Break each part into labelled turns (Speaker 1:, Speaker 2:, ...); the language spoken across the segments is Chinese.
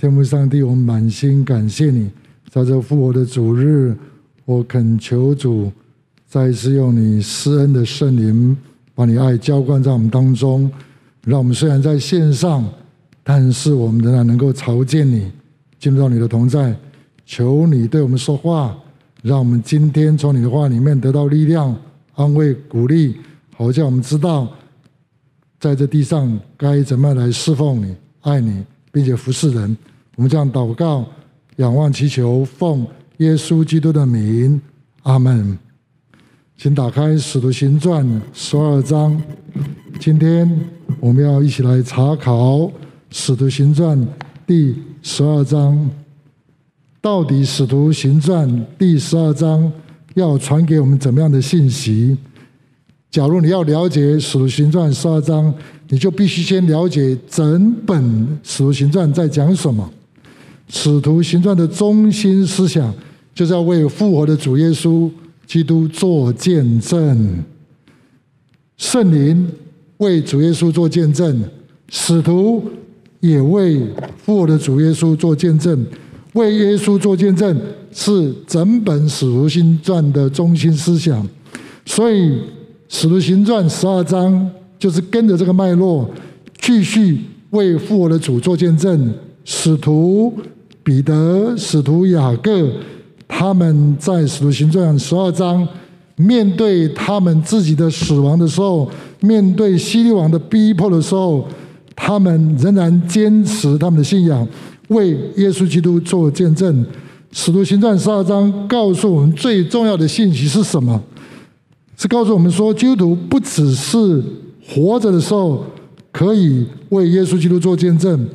Speaker 1: 天父上帝，我们满心感谢你，在这复活的主日，我恳求主再一次用你施恩的圣灵，把你爱浇灌在我们当中，让我们虽然在线上，但是我们仍然能够朝见你，进入到你的同在。求你对我们说话，让我们今天从你的话里面得到力量、安慰、鼓励，好叫我们知道，在这地上该怎么样来侍奉你、爱你，并且服侍人。我们这样祷告、仰望、祈求，奉耶稣基督的名，阿门。请打开《使徒行传》十二章。今天我们要一起来查考《使徒行传》第十二章。到底《使徒行传》第十二章要传给我们怎么样的信息？假如你要了解《使徒行传》十二章，你就必须先了解整本《使徒行传》在讲什么。使徒行传的中心思想，就是要为复活的主耶稣基督做见证。圣灵为主耶稣做见证，使徒也为复活的主耶稣做见证。为耶稣做见证，是整本使徒行传的中心思想。所以，使徒行传十二章就是跟着这个脉络，继续为复活的主做见证。使徒。彼得、使徒雅各，他们在使徒行传十二章面对他们自己的死亡的时候，面对希律王的逼迫的时候，他们仍然坚持他们的信仰，为耶稣基督做见证。使徒行传十二章告诉我们最重要的信息是什么？是告诉我们说，基督徒不只是活着的时候可以为耶稣基督做见证。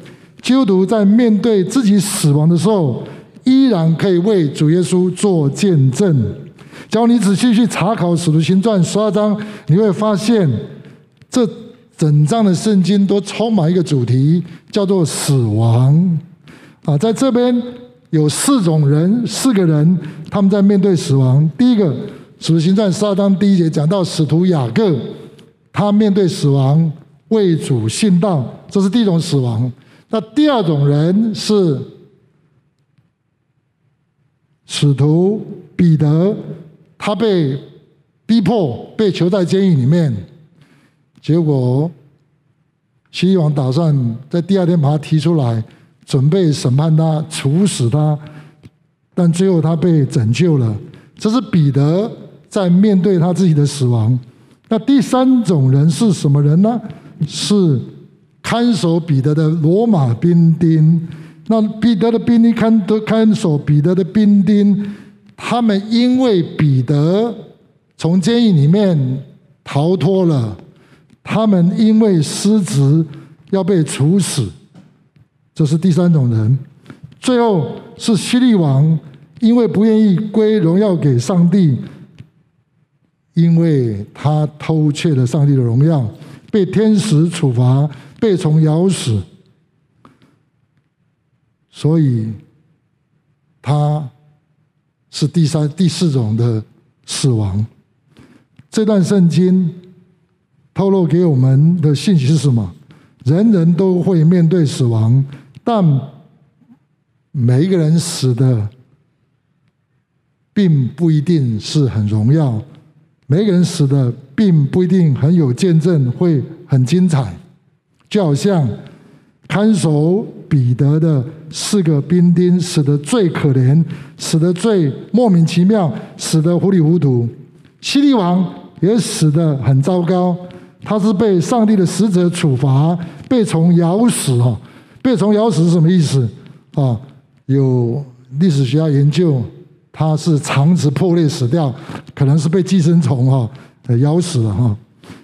Speaker 1: 基督徒在面对自己死亡的时候，依然可以为主耶稣做见证。只要你仔细去查考《使徒行传》十二章，你会发现，这整章的圣经都充满一个主题，叫做死亡。啊，在这边有四种人，四个人，他们在面对死亡。第一个，《使徒行传》十二章第一节讲到使徒雅各，他面对死亡，为主殉道，这是第一种死亡。那第二种人是使徒彼得，他被逼迫，被囚在监狱里面，结果希律王打算在第二天把他提出来，准备审判他，处死他，但最后他被拯救了。这是彼得在面对他自己的死亡。那第三种人是什么人呢？是。看守彼得的罗马兵丁，那彼得的兵丁看都看守彼得的兵丁，他们因为彼得从监狱里面逃脱了，他们因为失职要被处死，这是第三种人。最后是希律王，因为不愿意归荣耀给上帝，因为他偷窃了上帝的荣耀，被天使处罚。被虫咬死，所以他是第三、第四种的死亡。这段圣经透露给我们的信息是什么？人人都会面对死亡，但每一个人死的并不一定是很荣耀，每个人死的并不一定很有见证，会很精彩。就好像看守彼得的四个兵丁死得最可怜，死得最莫名其妙，死得糊里糊涂。希律王也死得很糟糕，他是被上帝的使者处罚，被虫咬死哈。被虫咬死是什么意思啊？有历史学家研究，他是肠子破裂死掉，可能是被寄生虫哈咬死了哈。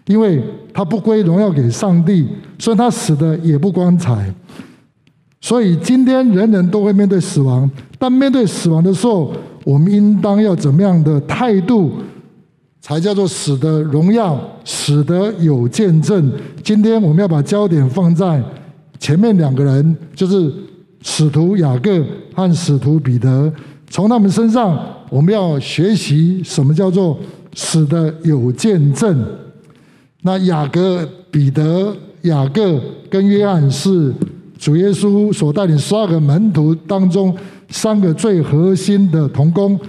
Speaker 1: 因为他不归荣耀给上帝，所以他死的也不光彩。所以今天人人都会面对死亡，但面对死亡的时候，我们应当要怎么样的态度，才叫做死的荣耀，死的有见证？今天我们要把焦点放在前面两个人，就是使徒雅各和使徒彼得，从他们身上我们要学习什么叫做死的有见证。那雅各、彼得、雅各跟约翰是主耶稣所带领十二个门徒当中三个最核心的同工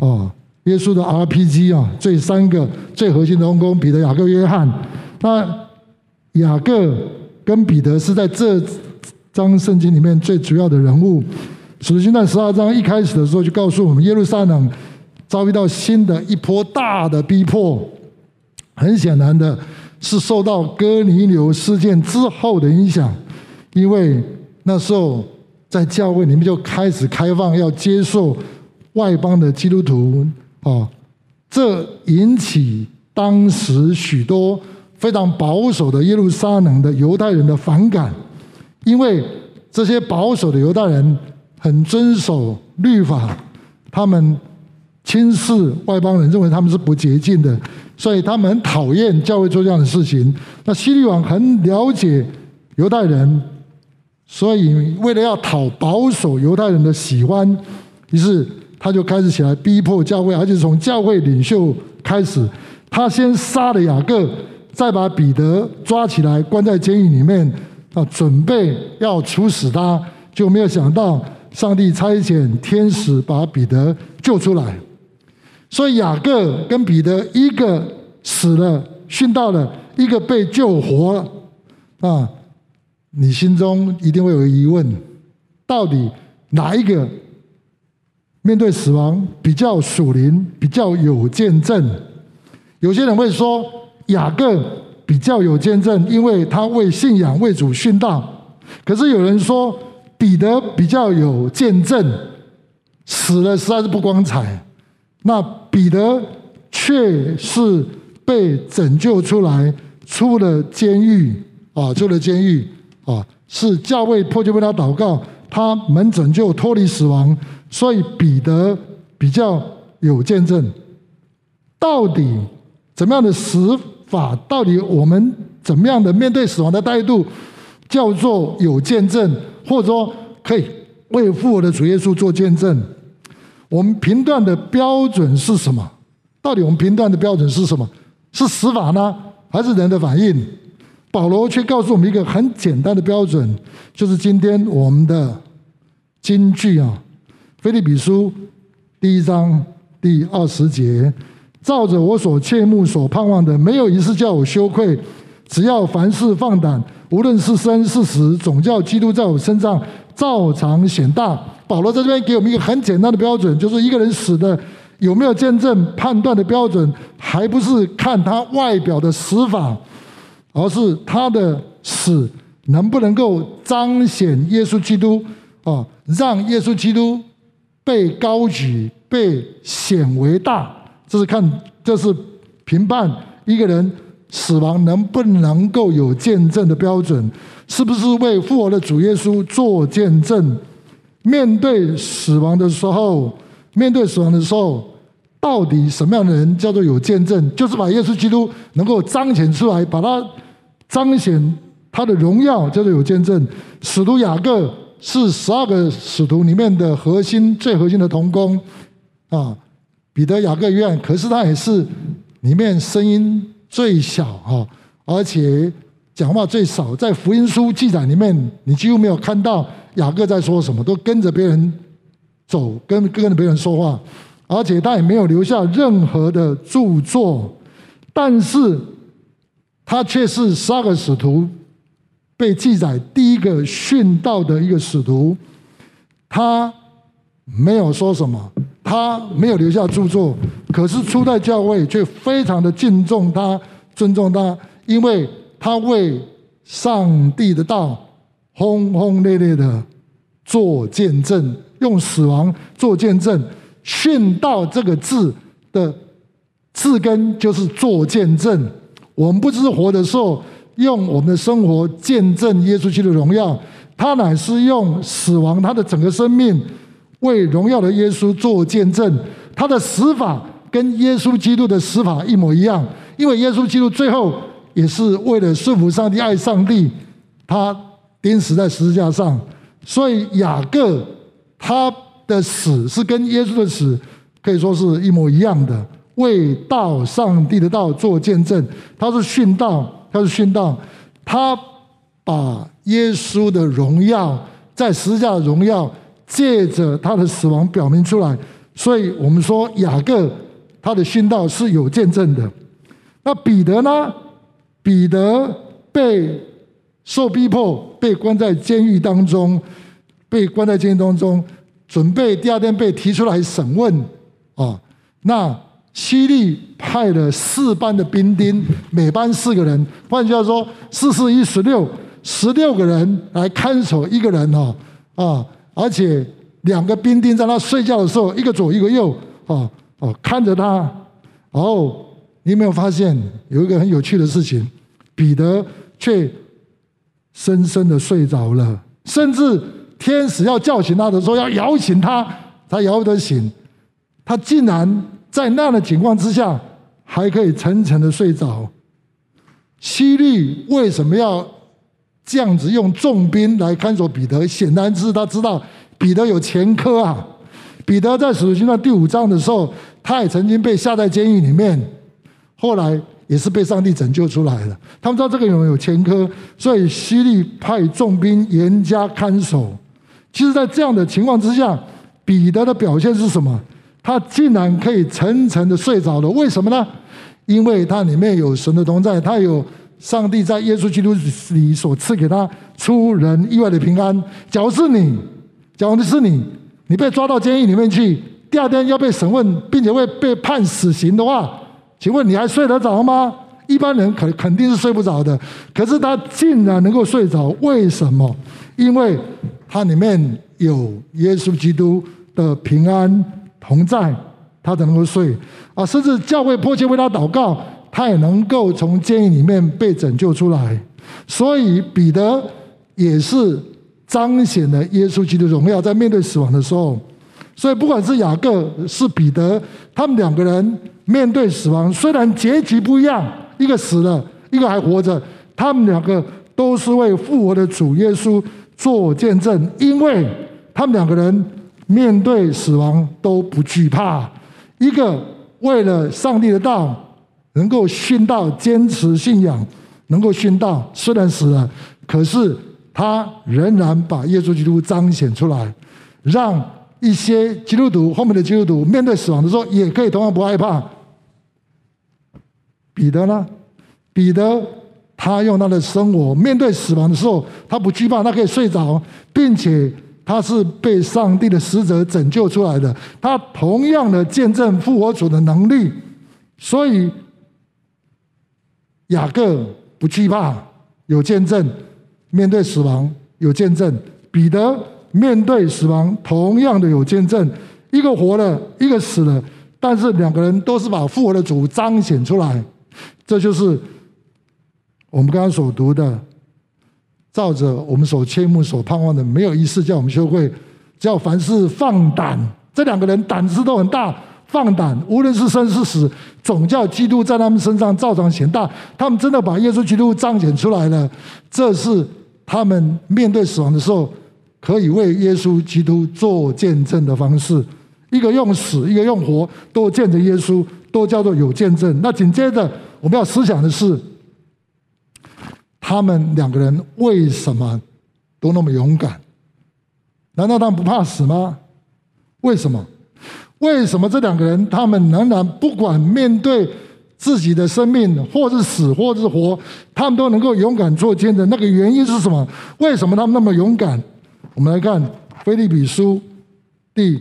Speaker 1: 啊，耶稣的 RPG 啊，这三个最核心的同工，彼得、雅各、约翰。那雅各跟彼得是在这章圣经里面最主要的人物。使徒行传十二章一开始的时候就告诉我们，耶路撒冷遭遇到新的一波大的逼迫。很显然的是受到哥尼流事件之后的影响，因为那时候在教会里面就开始开放要接受外邦的基督徒啊，这引起当时许多非常保守的耶路撒冷的犹太人的反感，因为这些保守的犹太人很遵守律法，他们轻视外邦人，认为他们是不洁净的。所以他们很讨厌教会做这样的事情。那希律王很了解犹太人，所以为了要讨保守犹太人的喜欢，于是他就开始起来逼迫教会，而且从教会领袖开始，他先杀了雅各，再把彼得抓起来关在监狱里面，啊，准备要处死他，就没有想到上帝差遣天使把彼得救出来。所以雅各跟彼得一个死了殉道了，一个被救活了啊！你心中一定会有疑问：到底哪一个面对死亡比较属灵、比较有见证？有些人会说雅各比较有见证，因为他为信仰为主殉道；可是有人说彼得比较有见证，死了实在是不光彩。那彼得却是被拯救出来，出了监狱啊，出了监狱啊，是教会迫切为他祷告，他们拯救脱离死亡，所以彼得比较有见证。到底怎么样的死法？到底我们怎么样的面对死亡的态度，叫做有见证，或者说可以为复活的主耶稣做见证？我们评断的标准是什么？到底我们评断的标准是什么？是死法呢，还是人的反应？保罗却告诉我们一个很简单的标准，就是今天我们的金句啊，《腓立比书》第一章第二十节，照着我所切慕、所盼望的，没有一次叫我羞愧。只要凡事放胆，无论是生是死，总叫基督在我身上照常显大。保罗在这边给我们一个很简单的标准，就是一个人死的有没有见证判断的标准，还不是看他外表的死法，而是他的死能不能够彰显耶稣基督啊，让耶稣基督被高举、被显为大。这是看，这是评判一个人死亡能不能够有见证的标准，是不是为复活的主耶稣做见证？面对死亡的时候，面对死亡的时候，到底什么样的人叫做有见证？就是把耶稣基督能够彰显出来，把他彰显他的荣耀，叫做有见证。使徒雅各是十二个使徒里面的核心、最核心的同工啊。彼得、雅各、约翰，可是他也是里面声音最小啊，而且讲话最少。在福音书记载里面，你几乎没有看到。雅各在说什么？都跟着别人走，跟跟着别人说话，而且他也没有留下任何的著作，但是他却是十二个使徒被记载第一个殉道的一个使徒。他没有说什么，他没有留下著作，可是初代教会却非常的敬重他、尊重他，因为他为上帝的道。轰轰烈烈的做见证，用死亡做见证。殉道这个字的字根就是做见证。我们不知活的时候用我们的生活见证耶稣基督的荣耀，他乃是用死亡，他的整个生命为荣耀的耶稣做见证。他的死法跟耶稣基督的死法一模一样，因为耶稣基督最后也是为了顺服上帝、爱上帝，他。钉死在十字架上，所以雅各他的死是跟耶稣的死可以说是一模一样的，为道上帝的道做见证。他是殉道，他是殉道，他把耶稣的荣耀，在十字架的荣耀，借着他的死亡表明出来。所以我们说雅各他的殉道是有见证的。那彼得呢？彼得被受逼迫，被关在监狱当中，被关在监狱当中，准备第二天被提出来审问啊。那西利派了四班的兵丁，每班四个人，换句话说，四四一十六，十六个人来看守一个人哦，啊，而且两个兵丁在他睡觉的时候，一个左一个右，哦哦，看着他。然后你有没有发现有一个很有趣的事情？彼得却深深的睡着了，甚至天使要叫醒他的时候，要摇醒他，他摇不得醒，他竟然。在那样的情况之下，还可以沉沉的睡着。希律为什么要这样子用重兵来看守彼得？显然是他知道彼得有前科啊。彼得在使徒行传第五章的时候，他也曾经被下在监狱里面，后来也是被上帝拯救出来了。他们知道这个人有前科，所以西利派重兵严加看守。其实，在这样的情况之下，彼得的表现是什么？他竟然可以沉沉的睡着了，为什么呢？因为他里面有神的同在，他有上帝在耶稣基督里所赐给他出人意外的平安。假如是你，假如是你，你被抓到监狱里面去，第二天要被审问，并且会被判死刑的话，请问你还睡得着吗？一般人肯肯定是睡不着的。可是他竟然能够睡着，为什么？因为他里面有耶稣基督的平安。同在，他才能够睡啊！甚至教会迫切为他祷告，他也能够从监狱里面被拯救出来。所以彼得也是彰显了耶稣基督荣耀，在面对死亡的时候。所以不管是雅各是彼得，他们两个人面对死亡，虽然结局不一样，一个死了，一个还活着，他们两个都是为复活的主耶稣做见证，因为他们两个人。面对死亡都不惧怕，一个为了上帝的道能够殉道，坚持信仰，能够殉道，虽然死了，可是他仍然把耶稣基督彰显出来，让一些基督徒后面的基督徒面对死亡的时候，也可以同样不害怕。彼得呢？彼得他用他的生活面对死亡的时候，他不惧怕，他可以睡着，并且。他是被上帝的使者拯救出来的，他同样的见证复活主的能力，所以雅各不惧怕，有见证；面对死亡有见证；彼得面对死亡同样的有见证。一个活了，一个死了，但是两个人都是把复活的主彰显出来。这就是我们刚刚所读的。照着我们所切慕、所盼望的，没有一事叫我们羞愧。叫凡事放胆，这两个人胆子都很大，放胆，无论是生是死，总叫基督在他们身上照常显大。他们真的把耶稣基督彰显出来了，这是他们面对死亡的时候，可以为耶稣基督做见证的方式。一个用死，一个用活，都见证耶稣，都叫做有见证。那紧接着我们要思想的是。他们两个人为什么都那么勇敢？难道他们不怕死吗？为什么？为什么这两个人他们仍然不管面对自己的生命，或是死，或是活，他们都能够勇敢做见证？那个原因是什么？为什么他们那么勇敢？我们来看《腓立比书》第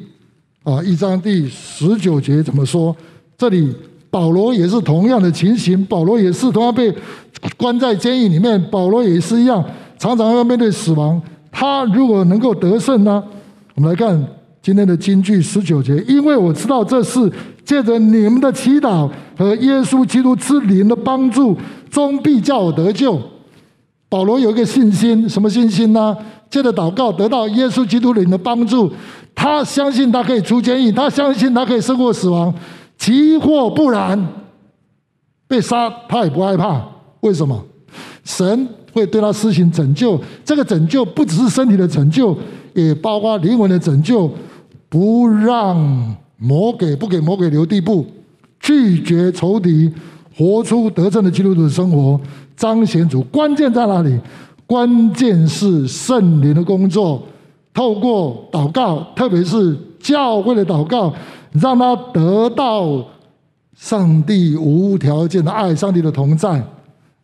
Speaker 1: 啊一章第十九节怎么说？这里。保罗也是同样的情形，保罗也是同样被关在监狱里面，保罗也是一样，常常要面对死亡。他如果能够得胜呢？我们来看今天的金句十九节，因为我知道这是借着你们的祈祷和耶稣基督之灵的帮助，终必叫我得救。保罗有一个信心，什么信心呢？借着祷告得到耶稣基督灵的帮助，他相信他可以出监狱，他相信他可以胜过死亡。即或不然，被杀他也不害怕。为什么？神会对他施行拯救。这个拯救不只是身体的拯救，也包括灵魂的拯救。不让魔鬼，不给魔鬼留地步，拒绝仇敌，活出得胜的基督徒的生活，彰显主。关键在哪里？关键是圣灵的工作，透过祷告，特别是教会的祷告，让他得到上帝无条件的爱，上帝的同在。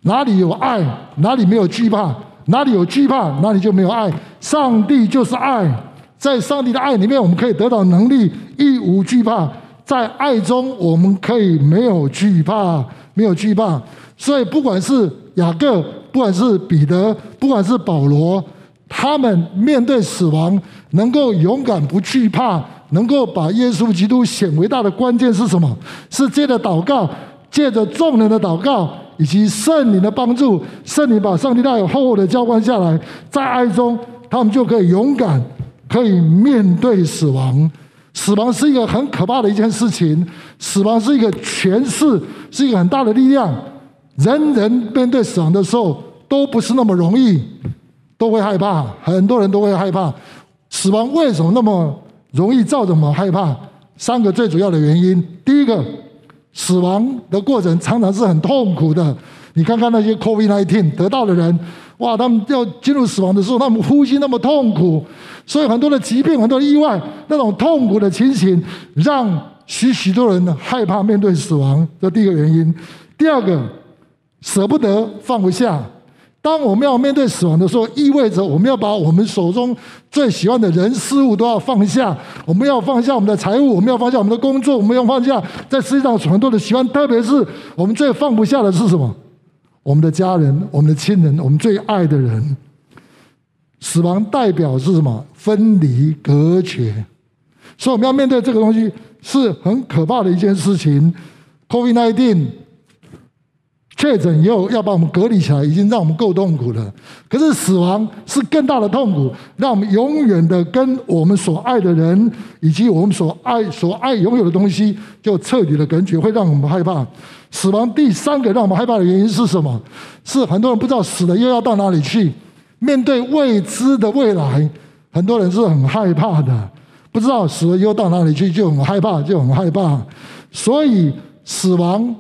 Speaker 1: 哪里有爱，哪里没有惧怕；哪里有惧怕，哪里就没有爱。上帝就是爱，在上帝的爱里面，我们可以得到能力，一无惧怕。在爱中，我们可以没有惧怕，没有惧怕。所以，不管是雅各，不管是彼得，不管是保罗，他们面对死亡能够勇敢不惧怕，能够把耶稣基督显为大的关键是什么？是借着祷告，借着众人的祷告。以及圣灵的帮助，圣灵把上帝大有厚厚的浇灌下来，在爱中，他们就可以勇敢，可以面对死亡。死亡是一个很可怕的一件事情，死亡是一个权势，是一个很大的力量。人人面对死亡的时候都不是那么容易，都会害怕，很多人都会害怕。死亡为什么那么容易造成我们害怕？三个最主要的原因，第一个。死亡的过程常常是很痛苦的。你看看那些 COVID-19 得到的人，哇，他们要进入死亡的时候，他们呼吸那么痛苦，所以很多的疾病、很多的意外，那种痛苦的情形，让许许多人害怕面对死亡。这第一个原因。第二个，舍不得、放不下。当我们要面对死亡的时候，意味着我们要把我们手中最喜欢的人事物都要放下。我们要放下我们的财物，我们要放下我们的工作，我们要放下在世界上很多的喜欢。特别是我们最放不下的是什么？我们的家人、我们的亲人、我们最爱的人。死亡代表是什么？分离、隔绝。所以我们要面对这个东西是很可怕的一件事情。COVID-19。确诊以后要把我们隔离起来，已经让我们够痛苦了。可是死亡是更大的痛苦，让我们永远的跟我们所爱的人，以及我们所爱所爱拥有的东西，就彻底的隔绝，会让我们害怕。死亡第三个让我们害怕的原因是什么？是很多人不知道死了又要到哪里去，面对未知的未来，很多人是很害怕的。不知道死了又到哪里去，就很害怕，就很害怕。所以死亡。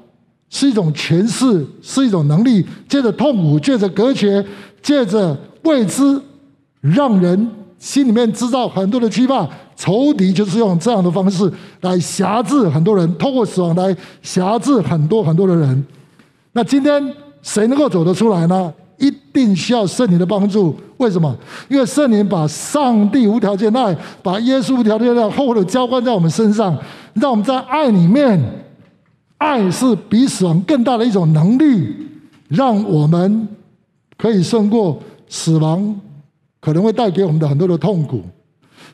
Speaker 1: 是一种诠释，是一种能力。借着痛苦，借着隔绝，借着未知，让人心里面制造很多的期盼。仇敌就是用这样的方式来辖制很多人，透过死亡来辖制很多很多的人。那今天谁能够走得出来呢？一定需要圣灵的帮助。为什么？因为圣灵把上帝无条件爱，把耶稣无条件的厚厚的浇灌在我们身上，让我们在爱里面。爱是比死亡更大的一种能力，让我们可以胜过死亡可能会带给我们的很多的痛苦，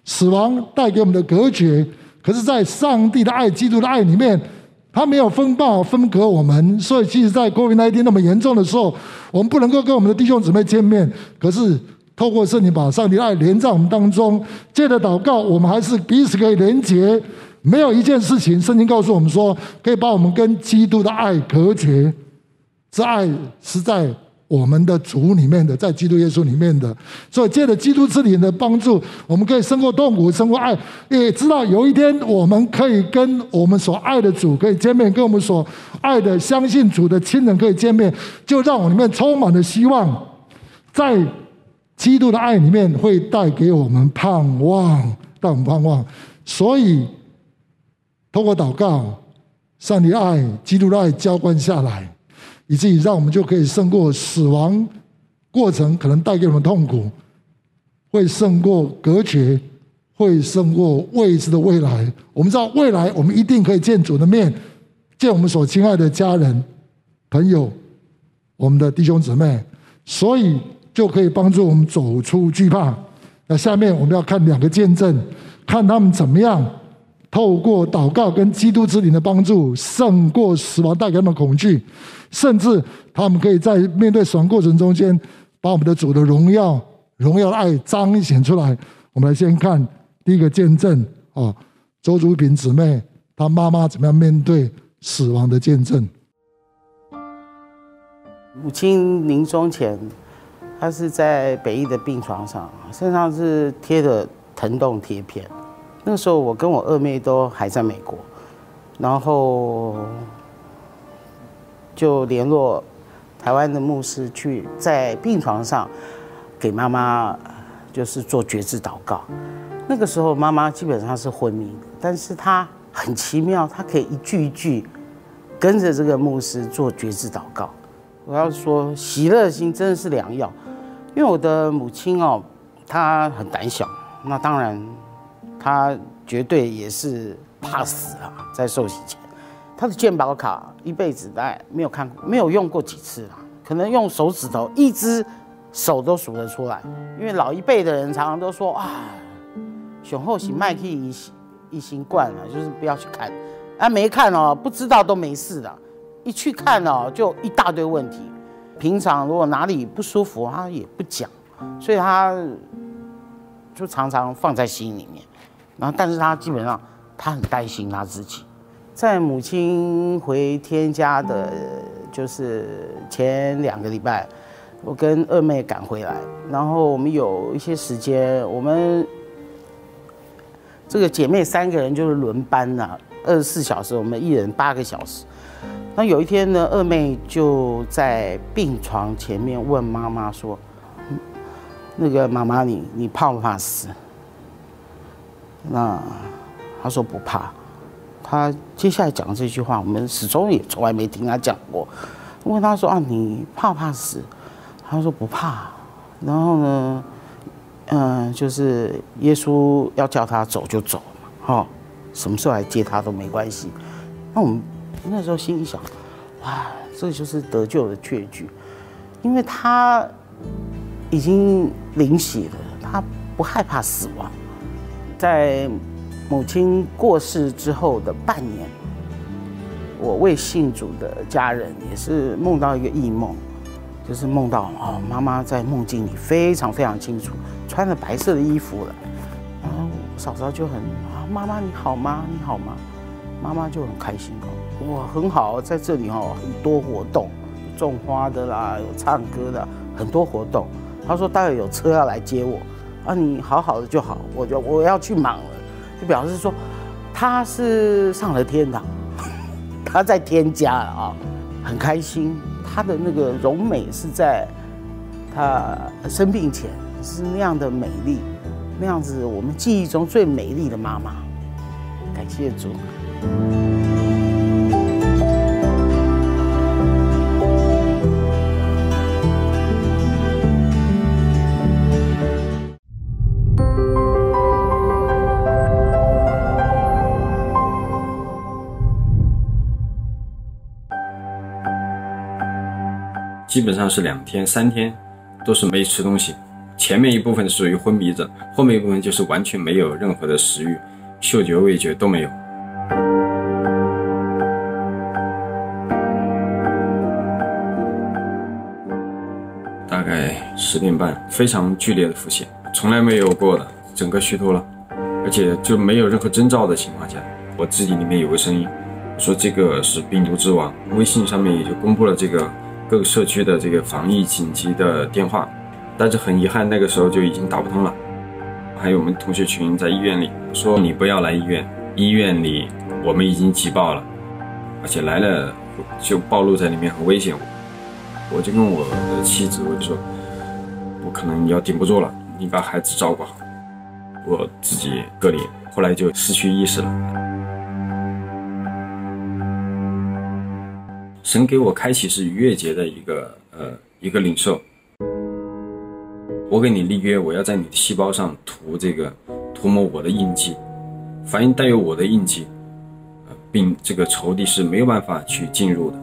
Speaker 1: 死亡带给我们的隔绝。可是，在上帝的爱、基督的爱里面，他没有风暴分隔我们。所以，即使在 COVID-19 那么严重的时候，我们不能够跟我们的弟兄姊妹见面。可是，透过圣灵把上帝的爱连在我们当中，借着祷告，我们还是彼此可以连结。没有一件事情，圣经告诉我们说，可以把我们跟基督的爱隔绝。这爱是在我们的主里面的，在基督耶稣里面的。所以借着基督之灵的帮助，我们可以胜过痛苦，胜过爱。也知道有一天，我们可以跟我们所爱的主可以见面，跟我们所爱的相信主的亲人可以见面，就让我里面充满了希望。在基督的爱里面，会带给我们盼望，带我们盼望。所以。通过祷告，上帝爱、基督的爱浇灌下来，以至于让我们就可以胜过死亡过程可能带给我们痛苦，会胜过隔绝，会胜过未知的未来。我们知道未来我们一定可以见主的面，见我们所亲爱的家人、朋友、我们的弟兄姊妹，所以就可以帮助我们走出惧怕。那下面我们要看两个见证，看他们怎么样。透过祷告跟基督之灵的帮助，胜过死亡带给他们恐惧，甚至他们可以在面对死亡过程中间，把我们的主的荣耀、荣耀的爱彰显出来。我们来先看第一个见证啊，周竹平姊妹她妈妈怎么样面对死亡的见证。
Speaker 2: 母亲临终前，她是在北医的病床上，身上是贴着疼痛贴片。那时候我跟我二妹都还在美国，然后就联络台湾的牧师去在病床上给妈妈就是做绝志祷告。那个时候妈妈基本上是昏迷，但是她很奇妙，她可以一句一句跟着这个牧师做绝志祷告。我要说，喜乐心真的是良药，因为我的母亲哦，她很胆小，那当然他绝对也是怕死啊，在受洗前。他的健保卡一辈子大概没有看过，没有用过几次啦，可能用手指头一只手都数得出来。因为老一辈的人常常都说啊，雄厚型麦克一一新冠了，就是不要去看，啊没看哦，不知道都没事的，一去看哦就一大堆问题。平常如果哪里不舒服，他也不讲，所以他就常常放在心里面。然后，但是他基本上他很担心他自己。在母亲回天家的，就是前两个礼拜，我跟二妹赶回来，然后我们有一些时间，我们这个姐妹三个人就是轮班呐，二十四小时，我们一人八个小时。那有一天呢，二妹就在病床前面问妈妈说：“那个妈妈，你你怕不怕死？”那他说不怕。他接下来讲的这句话，我们始终也从来没听他讲过。问他说：“啊，你怕不怕死？”他说：“不怕。”然后呢，嗯，就是耶稣要叫他走就走嘛，哈，什么时候来接他都没关系。那我们那时候心里想：哇，这就是得救的确据，因为他已经灵洗了，他不害怕死亡，在。母亲过世之后的半年，我未信主的家人也是梦到一个异梦，就是梦到哦，妈妈在梦境里非常非常清楚，穿着白色的衣服了，然后嫂嫂就很啊，妈妈你好吗？你好吗？妈妈就很开心哦，哇，很好，在这里哦，很多活动，种花的啦，有唱歌的，很多活动。他说待会有车要来接我，啊，你好好的就好，我就我要去忙了。就表示说，他是上了天堂，他在天家了啊，很开心。他的那个容美是在他生病前是那样的美丽，那样子我们记忆中最美丽的妈妈。感谢主。
Speaker 3: 基本上是两天三天，都是没吃东西。前面一部分属于昏迷症，后面一部分就是完全没有任何的食欲，嗅觉味觉都没有。大概十点半，非常剧烈的腹泻，从来没有过的，整个虚脱了，而且就没有任何征兆的情况下，我自己里面有个声音说这个是病毒之王，微信上面也就公布了这个。各个社区的这个防疫紧急的电话，但是很遗憾，那个时候就已经打不通了。还有我们同学群在医院里说：“你不要来医院，医院里我们已经挤爆了，而且来了就暴露在里面很危险。”我就跟我的妻子我就说：“我可能要顶不住了，你把孩子照顾好，我自己隔离。”后来就失去意识了。神给我开启是逾越节的一个呃一个领受，我给你立约，我要在你的细胞上涂这个涂抹我的印记，凡带有我的印记，呃，并这个仇敌是没有办法去进入的。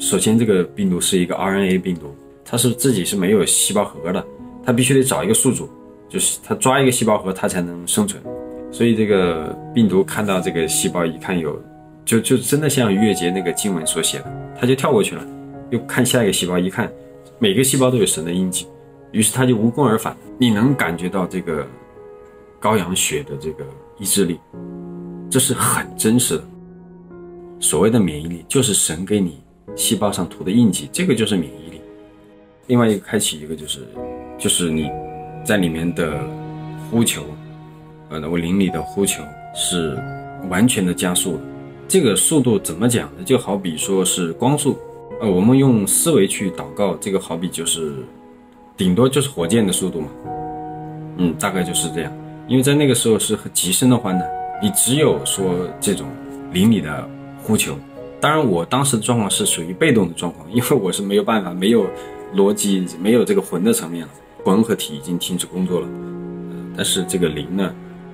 Speaker 3: 首先，这个病毒是一个 RNA 病毒，它是自己是没有细胞核的，它必须得找一个宿主，就是它抓一个细胞核，它才能生存。所以这个病毒看到这个细胞，一看有。就就真的像逾越节那个经文所写的，他就跳过去了，又看下一个细胞，一看每个细胞都有神的印记，于是他就无功而返。你能感觉到这个羔羊血的这个意志力，这是很真实的。所谓的免疫力，就是神给你细胞上涂的印记，这个就是免疫力。另外一个开启一个就是，就是你在里面的呼求，呃，我灵里的呼求是完全的加速的。这个速度怎么讲呢？就好比说是光速，呃，我们用思维去祷告，这个好比就是顶多就是火箭的速度嘛。嗯，大概就是这样。因为在那个时候是很极深的患难，你只有说这种灵里的呼求。当然，我当时的状况是属于被动的状况，因为我是没有办法，没有逻辑，没有这个魂的层面了，魂和体已经停止工作了。但是这个灵呢，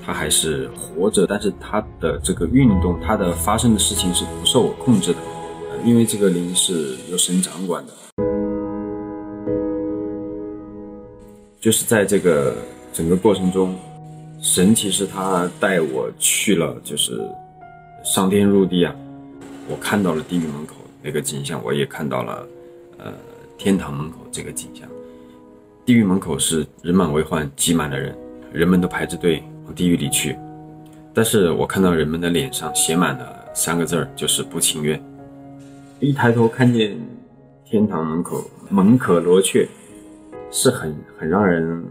Speaker 3: 它还是活着，但是它的这个运动，它的发生的事情是不受我控制的，因为这个灵是由神掌管的。就是在这个整个过程中，神其实他带我去了，就是上天入地啊。我看到了地狱门口那个景象，我也看到了，呃，天堂门口这个景象。地狱门口是人满为患，挤满了人，人们都排着队往地狱里去。但是我看到人们的脸上写满了三个字儿，就是不情愿。一抬头看见天堂门口门可罗雀，是很很让人，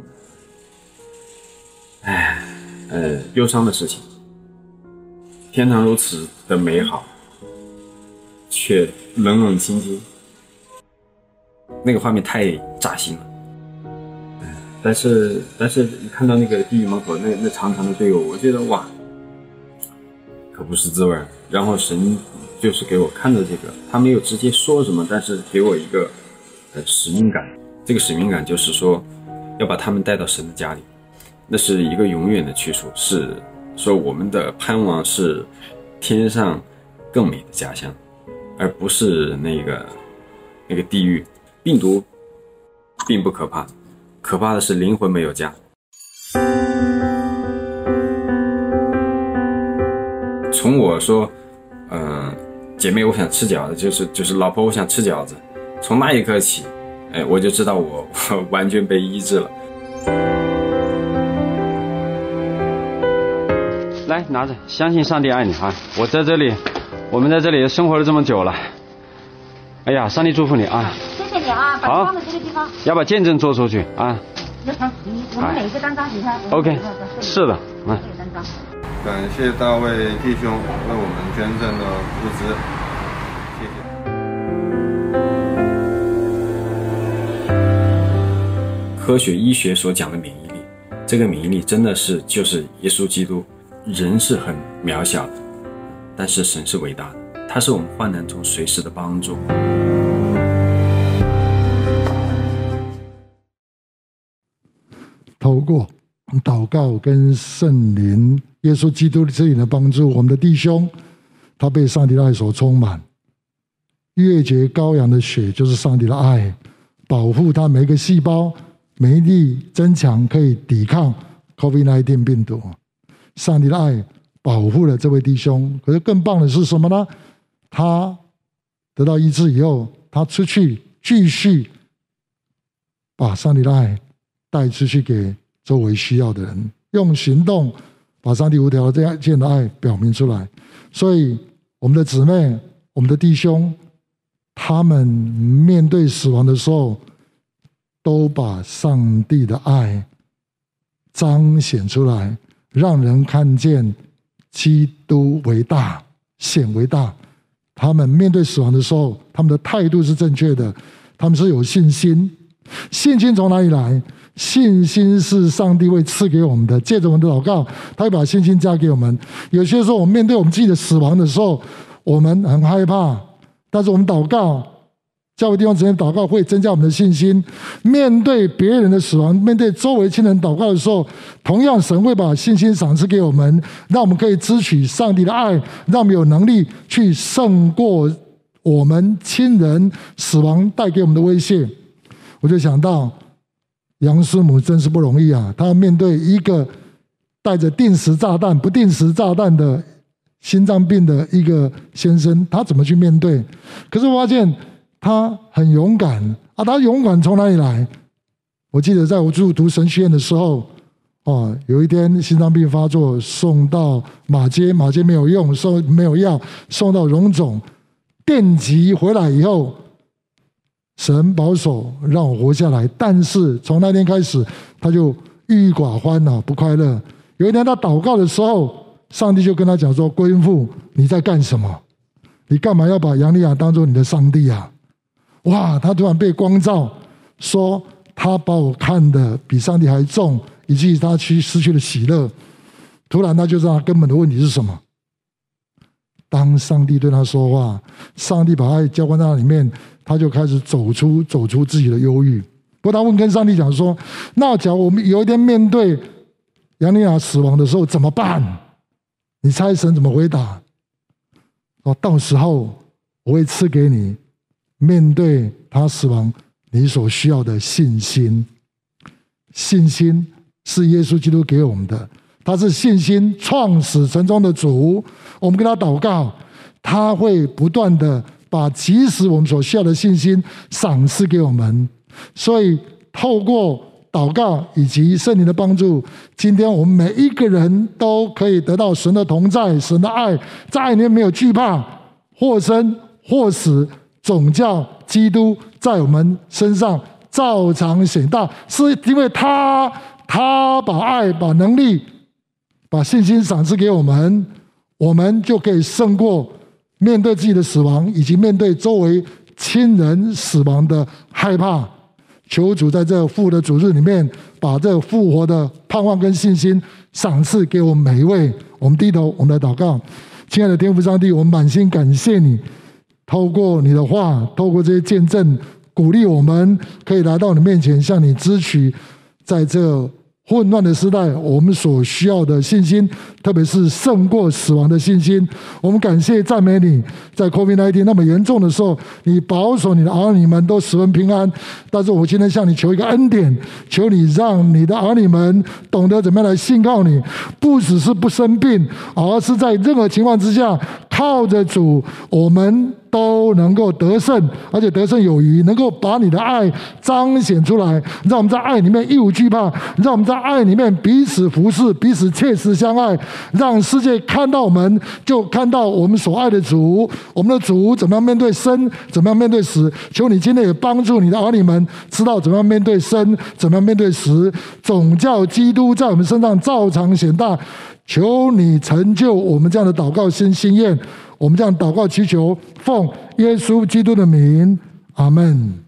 Speaker 3: 唉，呃，忧伤的事情。天堂如此的美好。却冷冷清清，那个画面太扎心了。但是，但是一看到那个地狱门口那那长长的队伍，我觉得哇，可不是滋味。然后神就是给我看到这个，他没有直接说什么，但是给我一个呃使命感。这个使命感就是说，要把他们带到神的家里，那是一个永远的去处，是说我们的盼望是天上更美的家乡。而不是那个那个地狱，病毒并不可怕，可怕的是灵魂没有家。从我说，嗯、呃，姐妹，我想吃饺子，就是就是老婆，我想吃饺子。从那一刻起，哎，我就知道我我 完全被医治了。
Speaker 4: 来，拿着，相信上帝爱你啊！我在这里。我们在这里生活了这么久了，哎呀，上帝祝福你啊！
Speaker 5: 谢谢你啊，把放在这个地方，
Speaker 4: 要把见证做出去啊！
Speaker 5: 我们每一个单张底下
Speaker 4: ，OK，是的，嗯。
Speaker 6: 感谢大卫弟兄为我们捐赠的物资，
Speaker 3: 谢谢。科学医学所讲的免疫力，这个免疫力真的是就是耶稣基督，人是很渺小的。但是神是伟大的，他是我们患难中随时的帮助。
Speaker 1: 透过祷告跟圣灵、耶稣基督这里的帮助，我们的弟兄他被上帝的爱所充满。月节羔羊的血就是上帝的爱，保护他每一个细胞、免疫力增强，可以抵抗 COVID-19 病毒。上帝的爱。保护了这位弟兄，可是更棒的是什么呢？他得到医治以后，他出去继续把上帝的爱带出去给周围需要的人，用行动把上帝无条件的爱表明出来。所以，我们的姊妹、我们的弟兄，他们面对死亡的时候，都把上帝的爱彰显出来，让人看见。基督为大，显为大。他们面对死亡的时候，他们的态度是正确的，他们是有信心。信心从哪里来？信心是上帝会赐给我们的，借着我们的祷告，他会把信心加给我们。有些时候，我们面对我们自己的死亡的时候，我们很害怕，但是我们祷告。教会地方之间祷告会增加我们的信心。面对别人的死亡，面对周围亲人祷告的时候，同样神会把信心赏赐给我们，让我们可以支取上帝的爱，让我们有能力去胜过我们亲人死亡带给我们的威胁。我就想到杨师母真是不容易啊！她要面对一个带着定时炸弹、不定时炸弹的心脏病的一个先生，她怎么去面对？可是我发现。他很勇敢啊！他勇敢从哪里来？我记得在我住读神学院的时候，哦，有一天心脏病发作，送到马街，马街没有用，送没有药，送到荣总，电击回来以后，神保守让我活下来。但是从那天开始，他就郁郁寡欢啊，不快乐。有一天他祷告的时候，上帝就跟他讲说：“郭英富，你在干什么？你干嘛要把杨丽雅当做你的上帝啊？”哇！他突然被光照，说他把我看得比上帝还重，以至于他去失去了喜乐。突然，他就知道根本的问题是什么。当上帝对他说话，上帝把爱浇灌在那里面，他就开始走出走出自己的忧郁。不过，他问跟上帝讲说：“那假如我们有一天面对杨丽亚死亡的时候怎么办？”你猜神怎么回答？哦，到时候我会赐给你面对他死亡你所需要的信心。信心是耶稣基督给我们的。他是信心创始成终的主，我们跟他祷告，他会不断的把即使我们所需要的信心赏赐给我们。所以透过祷告以及圣灵的帮助，今天我们每一个人都可以得到神的同在、神的爱，在爱里面没有惧怕，或生或死，总叫基督在我们身上照常显大，是因为他他把爱把能力。把信心赏赐给我们，我们就可以胜过面对自己的死亡，以及面对周围亲人死亡的害怕。求主在这复活的主日里面，把这复活的盼望跟信心赏赐给我们每一位。我们低头，我们来祷告。亲爱的天父上帝，我们满心感谢你，透过你的话，透过这些见证，鼓励我们可以来到你面前，向你支取在这。混乱的时代，我们所需要的信心，特别是胜过死亡的信心。我们感谢赞美你，在 COVID-19 那么严重的时候，你保守你的儿女们都十分平安。但是我今天向你求一个恩典，求你让你的儿女们懂得怎么样来信靠你，不只是不生病，而是在任何情况之下靠着主，我们。都能够得胜，而且得胜有余，能够把你的爱彰显出来，让我们在爱里面一无惧怕，让我们在爱里面彼此服侍，彼此切实相爱，让世界看到我们，就看到我们所爱的主。我们的主怎么样面对生，怎么样面对死？求你今天也帮助你的儿女们知道怎么样面对生，怎么样面对死，总叫基督在我们身上照常显大。求你成就我们这样的祷告心心愿。我们这样祷告祈求，奉耶稣基督的名，阿门。